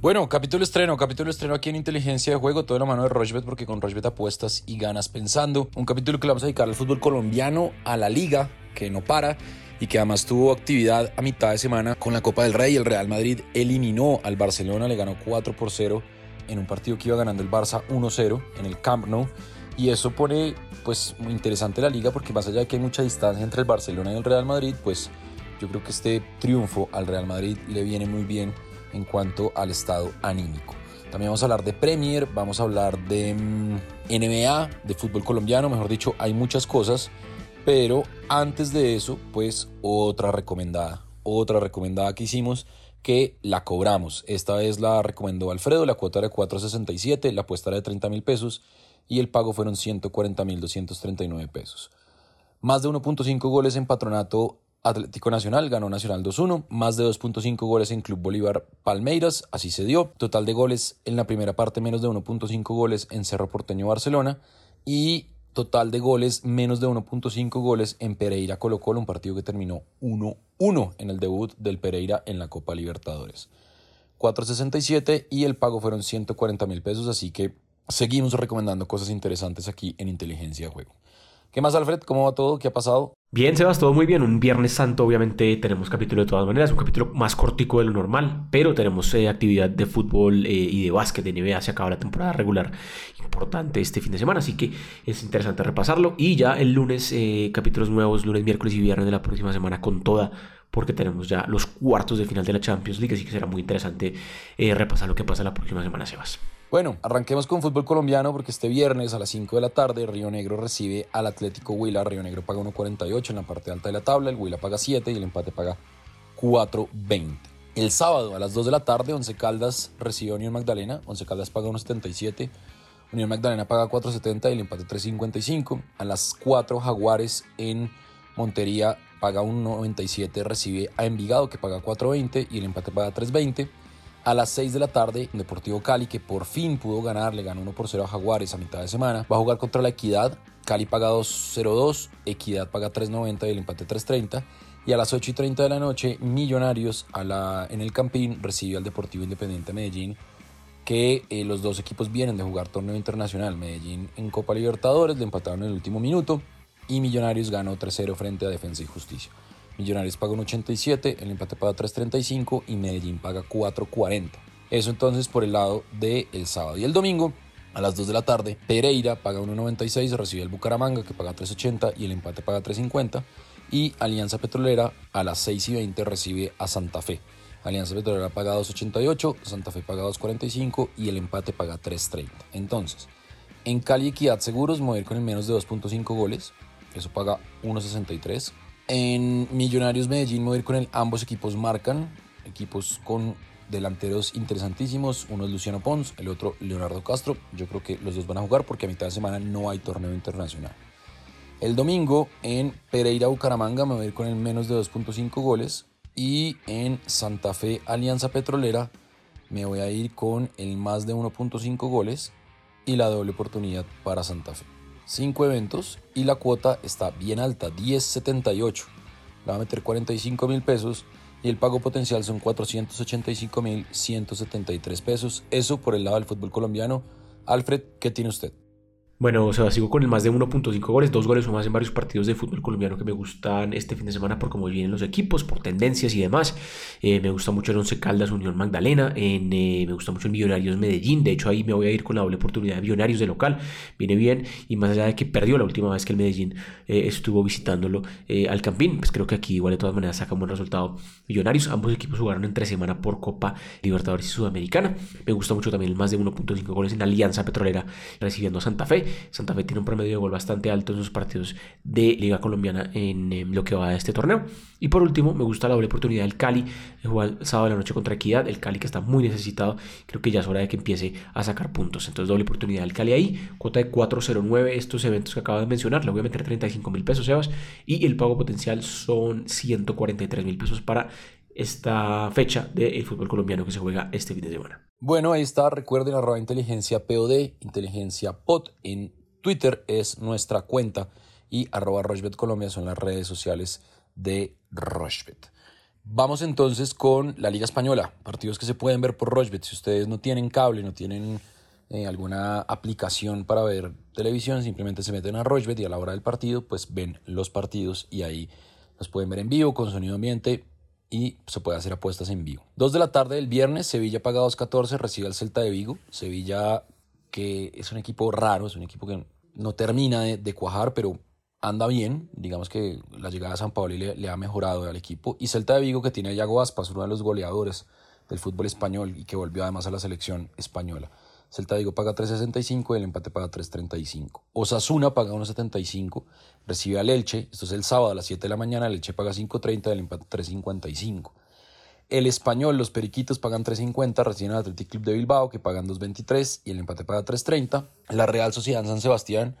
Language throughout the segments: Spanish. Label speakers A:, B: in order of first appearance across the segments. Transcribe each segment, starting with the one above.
A: Bueno, capítulo estreno, capítulo estreno aquí en Inteligencia de Juego, todo la mano de Rochbet porque con Rochbet apuestas y ganas pensando. Un capítulo que le vamos a dedicar al fútbol colombiano, a la liga que no para y que además tuvo actividad a mitad de semana con la Copa del Rey. El Real Madrid eliminó al Barcelona, le ganó 4 por 0 en un partido que iba ganando el Barça 1-0 en el Camp Nou. Y eso pone pues muy interesante la liga porque más allá de que hay mucha distancia entre el Barcelona y el Real Madrid, pues yo creo que este triunfo al Real Madrid le viene muy bien en cuanto al estado anímico. También vamos a hablar de Premier, vamos a hablar de mm, NBA, de fútbol colombiano, mejor dicho, hay muchas cosas, pero antes de eso, pues otra recomendada, otra recomendada que hicimos que la cobramos. Esta vez la recomendó Alfredo, la cuota era de 4.67, la apuesta era de 30 mil pesos y el pago fueron 140 mil 239 pesos. Más de 1.5 goles en patronato Atlético Nacional ganó Nacional 2-1, más de 2.5 goles en Club Bolívar Palmeiras, así se dio. Total de goles en la primera parte, menos de 1.5 goles en Cerro Porteño Barcelona y total de goles, menos de 1.5 goles en Pereira Colo Colo, un partido que terminó 1-1 en el debut del Pereira en la Copa Libertadores. 4.67 y el pago fueron 140 mil pesos, así que seguimos recomendando cosas interesantes aquí en Inteligencia de Juego. ¿Qué más, Alfred? ¿Cómo va todo? ¿Qué ha pasado?
B: Bien, Sebas, todo muy bien. Un Viernes Santo, obviamente, tenemos capítulo de todas maneras, un capítulo más cortico de lo normal, pero tenemos eh, actividad de fútbol eh, y de básquet de NBA. Se acaba la temporada regular importante este fin de semana, así que es interesante repasarlo. Y ya el lunes, eh, capítulos nuevos, lunes, miércoles y viernes de la próxima semana con toda porque tenemos ya los cuartos de final de la Champions League, así que será muy interesante repasar lo que pasa la próxima semana, Sebas.
A: Bueno, arranquemos con fútbol colombiano porque este viernes a las 5 de la tarde Río Negro recibe al Atlético Huila. Río Negro paga 1.48 en la parte alta de la tabla, el Huila paga 7 y el empate paga 4.20. El sábado a las 2 de la tarde Once Caldas recibe a Unión Magdalena, Once Caldas paga 1.77, Unión Magdalena paga 4.70 y el empate 3.55. A las 4 Jaguares en Montería paga 1.97, recibe a Envigado que paga 4.20 y el empate paga 3.20. A las 6 de la tarde, Deportivo Cali, que por fin pudo ganar, le ganó 1 por 0 a Jaguares a mitad de semana, va a jugar contra la Equidad. Cali paga 2-0-2, Equidad paga 3.90 y el empate 3.30. Y a las 8 y 30 de la noche, Millonarios a la, en el Campín recibe al Deportivo Independiente Medellín, que eh, los dos equipos vienen de jugar torneo internacional. Medellín en Copa Libertadores, le empataron en el último minuto y Millonarios ganó 3-0 frente a Defensa y Justicia. Millonarios paga un 87, el empate paga 3.35 y Medellín paga 4.40. Eso entonces por el lado del sábado. Y el domingo, a las 2 de la tarde, Pereira paga 1.96, recibe el Bucaramanga que paga 3.80 y el empate paga 3.50. Y Alianza Petrolera a las 6 y 20 recibe a Santa Fe. Alianza Petrolera paga 2.88, Santa Fe paga 2.45 y el empate paga 3.30. Entonces, en Cali Equidad Seguros mover con el menos de 2.5 goles, eso paga 1.63. En Millonarios Medellín me voy a ir con el ambos equipos marcan, equipos con delanteros interesantísimos, uno es Luciano Pons, el otro Leonardo Castro, yo creo que los dos van a jugar porque a mitad de semana no hay torneo internacional. El domingo en Pereira Bucaramanga me voy a ir con el menos de 2.5 goles y en Santa Fe Alianza Petrolera me voy a ir con el más de 1.5 goles y la doble oportunidad para Santa Fe. 5 eventos y la cuota está bien alta, 10.78. La va a meter 45 mil pesos y el pago potencial son 485 mil 173 pesos. Eso por el lado del fútbol colombiano. Alfred, ¿qué tiene usted?
B: Bueno, o sea, sigo con el más de 1.5 goles, dos goles o más en varios partidos de fútbol colombiano que me gustan este fin de semana por cómo vienen los equipos, por tendencias y demás. Eh, me gusta mucho el Once Caldas Unión Magdalena, en, eh, me gusta mucho el Millonarios Medellín, de hecho ahí me voy a ir con la doble oportunidad de Millonarios de local, viene bien y más allá de que perdió la última vez que el Medellín eh, estuvo visitándolo al Campín, pues creo que aquí igual de todas maneras saca un buen resultado Millonarios, ambos equipos jugaron entre semana por Copa Libertadores y Sudamericana. Me gusta mucho también el más de 1.5 goles en Alianza Petrolera recibiendo a Santa Fe. Santa Fe tiene un promedio de gol bastante alto en sus partidos de Liga Colombiana en, lo que va de este torneo. Y por último, me gusta la doble oportunidad del Cali de jugar sábado de la noche contra Equidad. El Cali que está muy necesitado, creo que ya es hora de que empiece a sacar puntos. Entonces, doble oportunidad del Cali ahí, cuota de 4.09. Estos eventos que acabo de mencionar, le voy a meter 35 mil pesos, Sebas. Y el pago potencial son 143 mil pesos para esta fecha del fútbol colombiano que se juega este fin de semana.
A: Bueno, ahí está. Recuerden arroba inteligencia POD, inteligencia POT en Twitter es nuestra cuenta y arroba Rochbet Colombia son las redes sociales de Rochbet. Vamos entonces con la Liga Española, partidos que se pueden ver por Rochbet. Si ustedes no tienen cable, no tienen eh, alguna aplicación para ver televisión, simplemente se meten a Rochbet y a la hora del partido, pues ven los partidos y ahí los pueden ver en vivo con sonido ambiente y se puede hacer apuestas en vivo. Dos de la tarde del viernes, Sevilla paga 2.14, recibe al Celta de Vigo. Sevilla que es un equipo raro, es un equipo que no termina de cuajar, pero anda bien, digamos que la llegada de San Pablo le, ha mejorado al equipo. Y Celta de Vigo, que tiene a Yago Aspas, uno de los goleadores del fútbol español y que volvió además a la selección española. Celta Vigo paga 3.65 y el empate paga 3.35. Osasuna paga 1.75, recibe al Elche, esto es el sábado a las 7 de la mañana, el Elche paga 5.30 y el empate 3.55. El Español, los Periquitos pagan 3.50, reciben al Athletic Club de Bilbao que pagan 2.23 y el empate paga 3.30. La Real Sociedad San Sebastián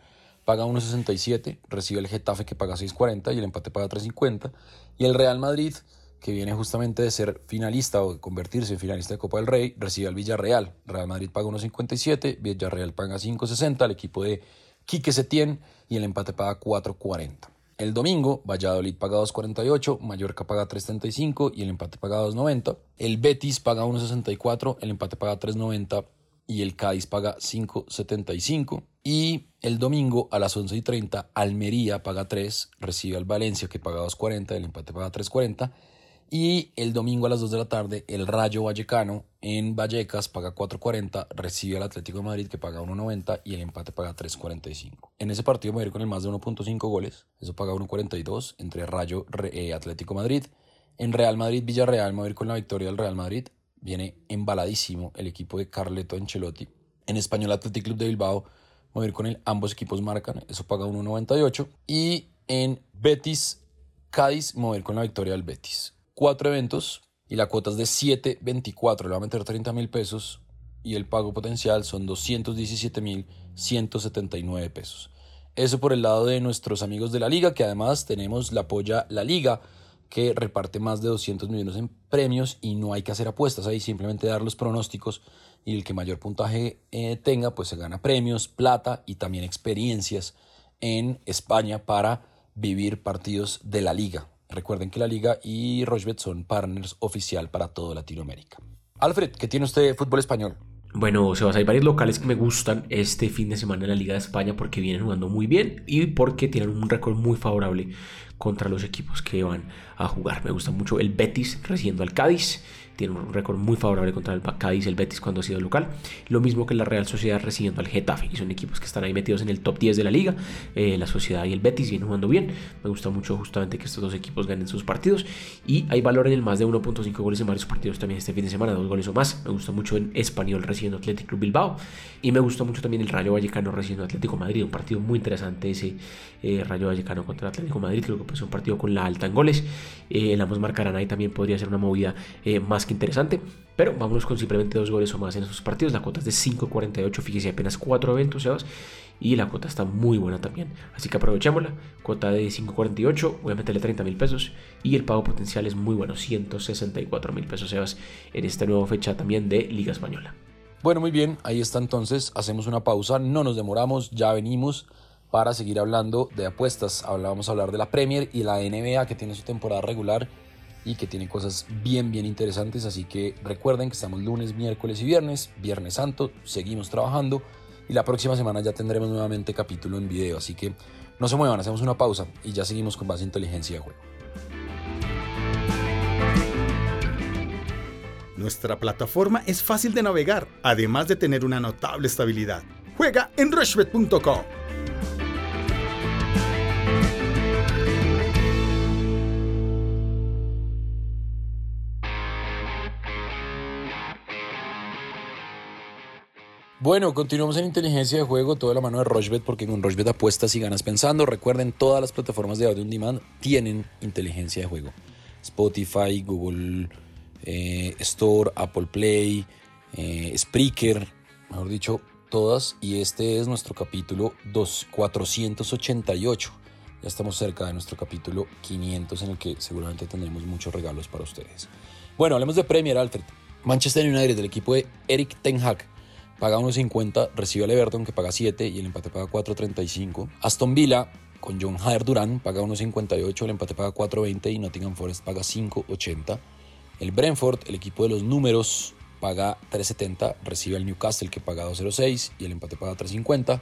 A: paga 1.67, recibe el Getafe que paga 6.40 y el empate paga 3.50. Y el Real Madrid, que viene justamente de ser finalista o de convertirse en finalista de Copa del Rey, recibe al Villarreal. Real Madrid paga 1.57, Villarreal paga 5.60, el equipo de Quique Setién y el empate paga 4.40. El domingo, Valladolid paga 2.48, Mallorca paga 3.35 y el empate paga 2.90. El Betis paga 1.64, el empate paga 3.90 y el Cádiz paga 5.75. Y el domingo a las 11 y 30, Almería paga 3, recibe al Valencia que paga 2.40, el empate paga 3.40. Y el domingo a las 2 de la tarde, el Rayo Vallecano en Vallecas paga 4.40, recibe al Atlético de Madrid que paga 1.90 y el empate paga 3.45. En ese partido me con el más de 1.5 goles, eso paga 1.42 entre Rayo eh, Atlético Madrid. En Real Madrid Villarreal me a ir con la victoria del Real Madrid, viene embaladísimo el equipo de Carleto Ancelotti. En Español Atlético Club de Bilbao mover con el ambos equipos marcan, eso paga 1.98. Y en Betis, Cádiz, mover con la victoria del Betis. Cuatro eventos y la cuota es de 7.24, le va a meter 30 mil pesos y el pago potencial son 217 mil 179 pesos. Eso por el lado de nuestros amigos de la liga, que además tenemos la apoya la liga que reparte más de 200 millones en premios y no hay que hacer apuestas ahí, simplemente dar los pronósticos y el que mayor puntaje eh, tenga, pues se gana premios, plata y también experiencias en España para vivir partidos de la liga. Recuerden que la liga y Rochbet son partners oficial para toda Latinoamérica. Alfred, ¿qué tiene usted de fútbol español?
B: Bueno, Sebas, hay varios locales que me gustan este fin de semana en la Liga de España porque vienen jugando muy bien y porque tienen un récord muy favorable contra los equipos que van a jugar. Me gusta mucho el Betis recibiendo al Cádiz tiene un récord muy favorable contra el Cádiz el Betis cuando ha sido local. Lo mismo que la Real Sociedad recibiendo al Getafe, y son equipos que están ahí metidos en el top 10 de la liga. Eh, la Sociedad y el Betis vienen jugando bien. Me gusta mucho justamente que estos dos equipos ganen sus partidos. Y hay valor en el más de 1.5 goles en varios partidos también este fin de semana, dos goles o más. Me gusta mucho en Español recibiendo Atlético Bilbao. Y me gusta mucho también el Rayo Vallecano recibiendo Atlético Madrid. Un partido muy interesante ese eh, Rayo Vallecano contra Atlético Madrid. Creo que es un partido con la alta en goles. Eh, el marcarán también podría ser una movida más interesante. Pero vámonos con simplemente dos goles o más en esos partidos. La cuota es de 5.48, fíjese apenas 4 eventos, Sebas. Y la cuota está muy buena también. Así que aprovechémosla. Cuota de 5.48, voy a meterle 30 mil pesos. Y el pago potencial es muy bueno, 164 mil pesos, Sebas, en esta nueva fecha también de Liga Española.
A: Bueno, muy bien, ahí está entonces. Hacemos una pausa, no nos demoramos, ya venimos para seguir hablando de apuestas. Vamos a hablar de la Premier y la NBA que tiene su temporada regular y que tiene cosas bien, bien interesantes. Así que recuerden que estamos lunes, miércoles y viernes, Viernes Santo, seguimos trabajando y la próxima semana ya tendremos nuevamente capítulo en video. Así que no se muevan, hacemos una pausa y ya seguimos con base inteligencia de juego.
C: Nuestra plataforma es fácil de navegar, además de tener una notable estabilidad. Juega en rushbet.com.
A: Bueno, continuamos en inteligencia de juego, toda la mano de Rochbet, porque con Rochbet apuestas y ganas pensando. Recuerden, todas las plataformas de audio on demand tienen inteligencia de juego. Spotify, Google eh, Store, Apple Play, eh, Spreaker, mejor dicho, todas. Y este es nuestro capítulo 488. Ya estamos cerca de nuestro capítulo 500 en el que seguramente tendremos muchos regalos para ustedes. Bueno, hablemos de Premier, Alfred. Manchester United, del equipo de Eric Ten Hag paga 1.50, recibe al Everton que paga 7 y el empate paga 4.35. Aston Villa con John Jair Durán paga 1.58, el empate paga 4.20 y Nottingham Forest paga 5.80. El Brentford, el equipo de los números, paga 3.70, recibe al Newcastle que paga 2.06 y el empate paga 3.50.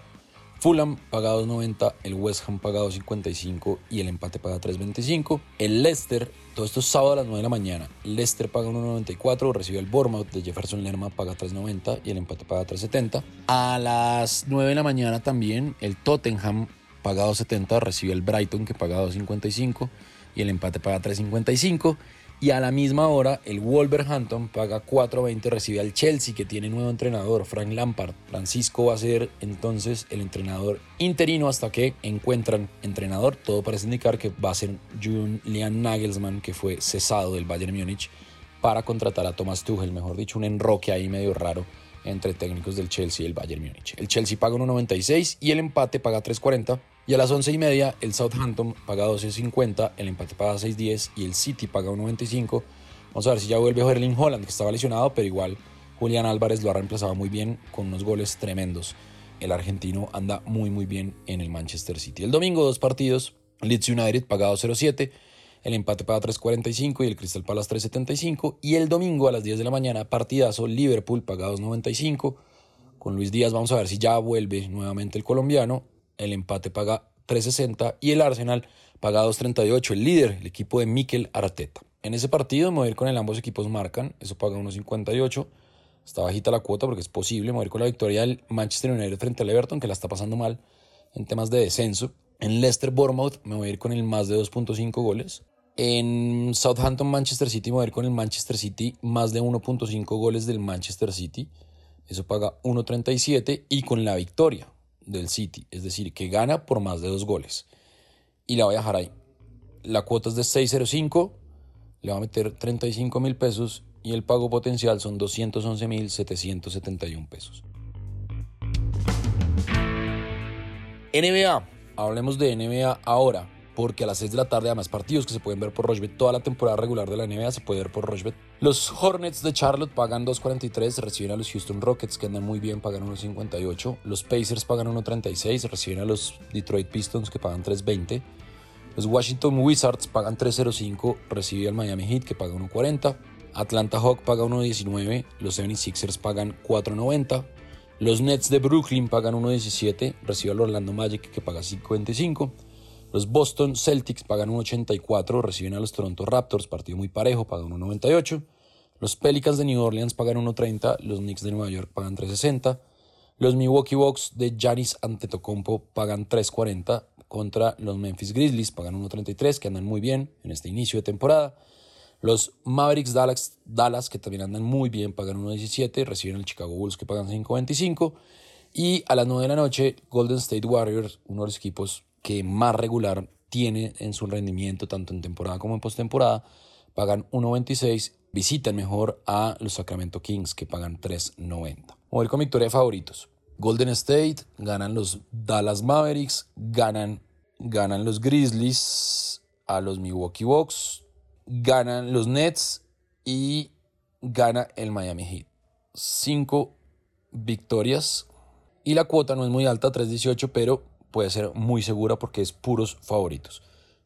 A: Fulham paga 2.90, el West Ham paga 2.55 y el empate paga 3.25. El Leicester, todo esto es sábado a las 9 de la mañana. Leicester paga 1.94, recibe el Bournemouth de Jefferson Lerma paga 3.90 y el empate paga 3.70. A las 9 de la mañana también el Tottenham paga 2.70, recibe el Brighton que paga 2.55 y el empate paga 3.55. Y a la misma hora, el Wolverhampton paga 4.20, recibe al Chelsea, que tiene nuevo entrenador, Frank Lampard. Francisco va a ser entonces el entrenador interino hasta que encuentran entrenador. Todo parece indicar que va a ser Julian Nagelsmann, que fue cesado del Bayern Múnich, para contratar a Thomas Tuchel, mejor dicho, un enroque ahí medio raro entre técnicos del Chelsea y el Bayern Múnich. El Chelsea paga 1.96 y el empate paga 3.40. Y a las 11 y media el Southampton paga 12.50, el empate paga 6.10 y el City paga 1.95. Vamos a ver si ya vuelve Erling Holland, que estaba lesionado, pero igual Julián Álvarez lo ha reemplazado muy bien con unos goles tremendos. El argentino anda muy muy bien en el Manchester City. El domingo dos partidos, Leeds United paga 2.07, el empate paga 3.45 y el Crystal Palace 3.75. Y el domingo a las 10 de la mañana, partidazo, Liverpool paga 2.95. Con Luis Díaz vamos a ver si ya vuelve nuevamente el colombiano el empate paga 3.60 y el Arsenal paga 2.38, el líder, el equipo de Mikel Arteta. En ese partido, mover con el ambos equipos marcan, eso paga 1.58. Está bajita la cuota porque es posible mover con la victoria del Manchester United frente al Everton, que la está pasando mal en temas de descenso. En Leicester Bournemouth me voy a ir con el más de 2.5 goles. En Southampton Manchester City me voy a ir con el Manchester City más de 1.5 goles del Manchester City. Eso paga 1.37 y con la victoria del City, es decir, que gana por más de dos goles. Y la voy a dejar ahí. La cuota es de 6.05, le va a meter 35 mil pesos y el pago potencial son 211 mil 771 pesos. NBA, hablemos de NBA ahora porque a las 6 de la tarde, además partidos que se pueden ver por Rochebet, toda la temporada regular de la NBA se puede ver por Rochebet. Los Hornets de Charlotte pagan 2.43, reciben a los Houston Rockets que andan muy bien, pagan 1.58. Los Pacers pagan 1.36, reciben a los Detroit Pistons que pagan 3.20. Los Washington Wizards pagan 3.05, reciben al Miami Heat que paga 1.40. Atlanta Hawk paga 1.19, los 76ers pagan 4.90. Los Nets de Brooklyn pagan 1.17, recibe al Orlando Magic que paga 5.25. Los Boston Celtics pagan 1.84, reciben a los Toronto Raptors, partido muy parejo, pagan 1.98. Los Pelicans de New Orleans pagan 1.30, los Knicks de Nueva York pagan 3.60. Los Milwaukee Bucks de Giannis Antetokounmpo pagan 3.40 contra los Memphis Grizzlies, pagan 1.33, que andan muy bien en este inicio de temporada. Los Mavericks Dallas, Dallas que también andan muy bien, pagan 1.17, reciben al Chicago Bulls que pagan 5.25. Y a las 9 de la noche, Golden State Warriors, uno de los equipos que más regular tiene en su rendimiento, tanto en temporada como en postemporada, pagan 1.26. Visitan mejor a los Sacramento Kings, que pagan 3.90. Voy con victoria de favoritos. Golden State, ganan los Dallas Mavericks, ganan, ganan los Grizzlies, a los Milwaukee Bucks, ganan los Nets y gana el Miami Heat. Cinco victorias y la cuota no es muy alta, 3.18, pero puede ser muy segura porque es puros favoritos.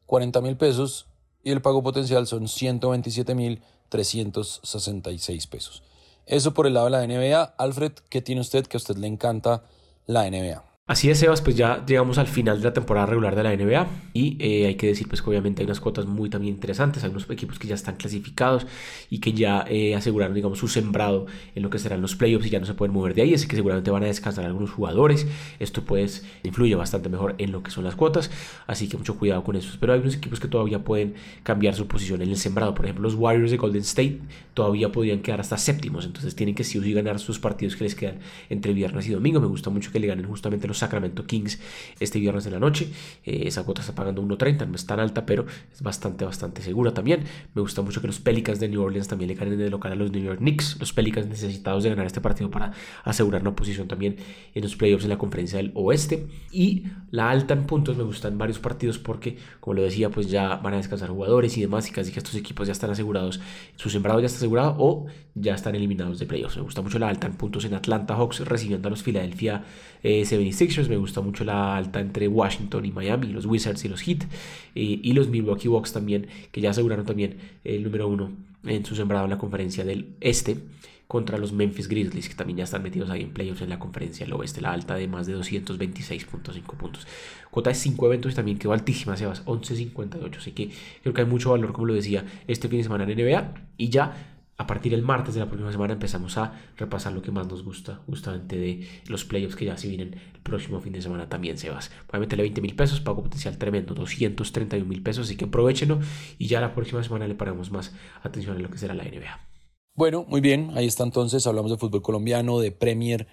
A: 40 mil pesos y el pago potencial son 127 mil 366 pesos. Eso por el lado de la NBA. Alfred, ¿qué tiene usted que a usted le encanta la NBA?
B: Así es, Sebas, pues ya llegamos al final de la temporada regular de la NBA y eh, hay que decir pues que obviamente hay unas cuotas muy también interesantes, hay unos equipos que ya están clasificados y que ya eh, aseguraron digamos su sembrado en lo que serán los playoffs y ya no se pueden mover de ahí, así que seguramente van a descansar algunos jugadores, esto pues influye bastante mejor en lo que son las cuotas, así que mucho cuidado con eso, pero hay unos equipos que todavía pueden cambiar su posición en el sembrado, por ejemplo los Warriors de Golden State todavía podrían quedar hasta séptimos, entonces tienen que sí o sí ganar sus partidos que les quedan entre viernes y domingo, me gusta mucho que le ganen justamente los Sacramento Kings este viernes de la noche. Eh, esa cuota está pagando 1.30, no es tan alta, pero es bastante, bastante segura también. Me gusta mucho que los Pelicans de New Orleans también le ganen de local a los New York Knicks. Los Pelicans necesitados de ganar este partido para asegurar una posición también en los playoffs en la conferencia del oeste. Y la alta en puntos me gustan varios partidos porque, como lo decía, pues ya van a descansar jugadores y demás y casi que estos equipos ya están asegurados, su sembrado ya está asegurado o ya están eliminados de playoffs. Me gusta mucho la alta en puntos en Atlanta Hawks recibiendo a los Philadelphia 76ers. Eh, me gusta mucho la alta entre Washington y Miami, los Wizards y los Heat. Eh, y los Milwaukee Bucks también, que ya aseguraron también el número uno en su sembrado en la conferencia del este contra los Memphis Grizzlies, que también ya están metidos ahí en playoffs en la conferencia del oeste, la alta de más de 226.5 puntos. Cuota de 5 eventos y también quedó altísima, Sebas, 11.58. Así que creo que hay mucho valor, como lo decía, este fin de semana en NBA. Y ya a partir del martes de la próxima semana empezamos a repasar lo que más nos gusta, justamente de los playoffs que ya se vienen el próximo fin de semana también, Sebas. Voy a meterle 20 mil pesos, pago potencial tremendo, 231 mil pesos, así que aprovechenlo y ya la próxima semana le paramos más atención a lo que será la NBA.
A: Bueno, muy bien, ahí está entonces, hablamos de fútbol colombiano, de Premier,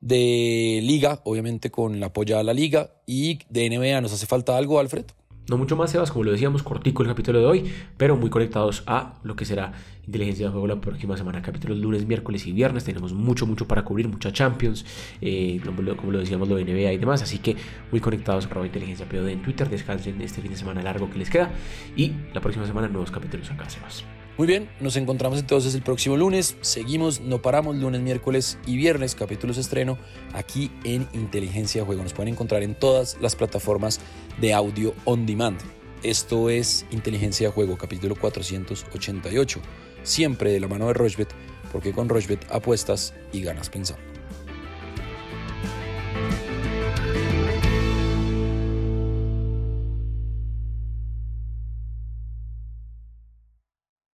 A: de Liga, obviamente con la apoyo a la Liga y de NBA. ¿Nos hace falta algo, Alfred?
B: No mucho más, Sebas, como lo decíamos, cortico el capítulo de hoy, pero muy conectados a lo que será inteligencia de juego la próxima semana. Capítulos lunes, miércoles y viernes. Tenemos mucho, mucho para cubrir, mucha Champions, eh, como, lo, decíamos, lo de NBA y demás. Así que muy conectados a inteligencia POD en Twitter. Descansen este fin de semana largo que les queda. Y la próxima semana, nuevos capítulos acá, Sebas.
A: Muy bien, nos encontramos entonces el próximo lunes. Seguimos, no paramos lunes, miércoles y viernes, capítulos estreno aquí en Inteligencia Juego. Nos pueden encontrar en todas las plataformas de audio on demand. Esto es Inteligencia Juego, capítulo 488. Siempre de la mano de Rochbet, porque con Rochbet apuestas y ganas pensando.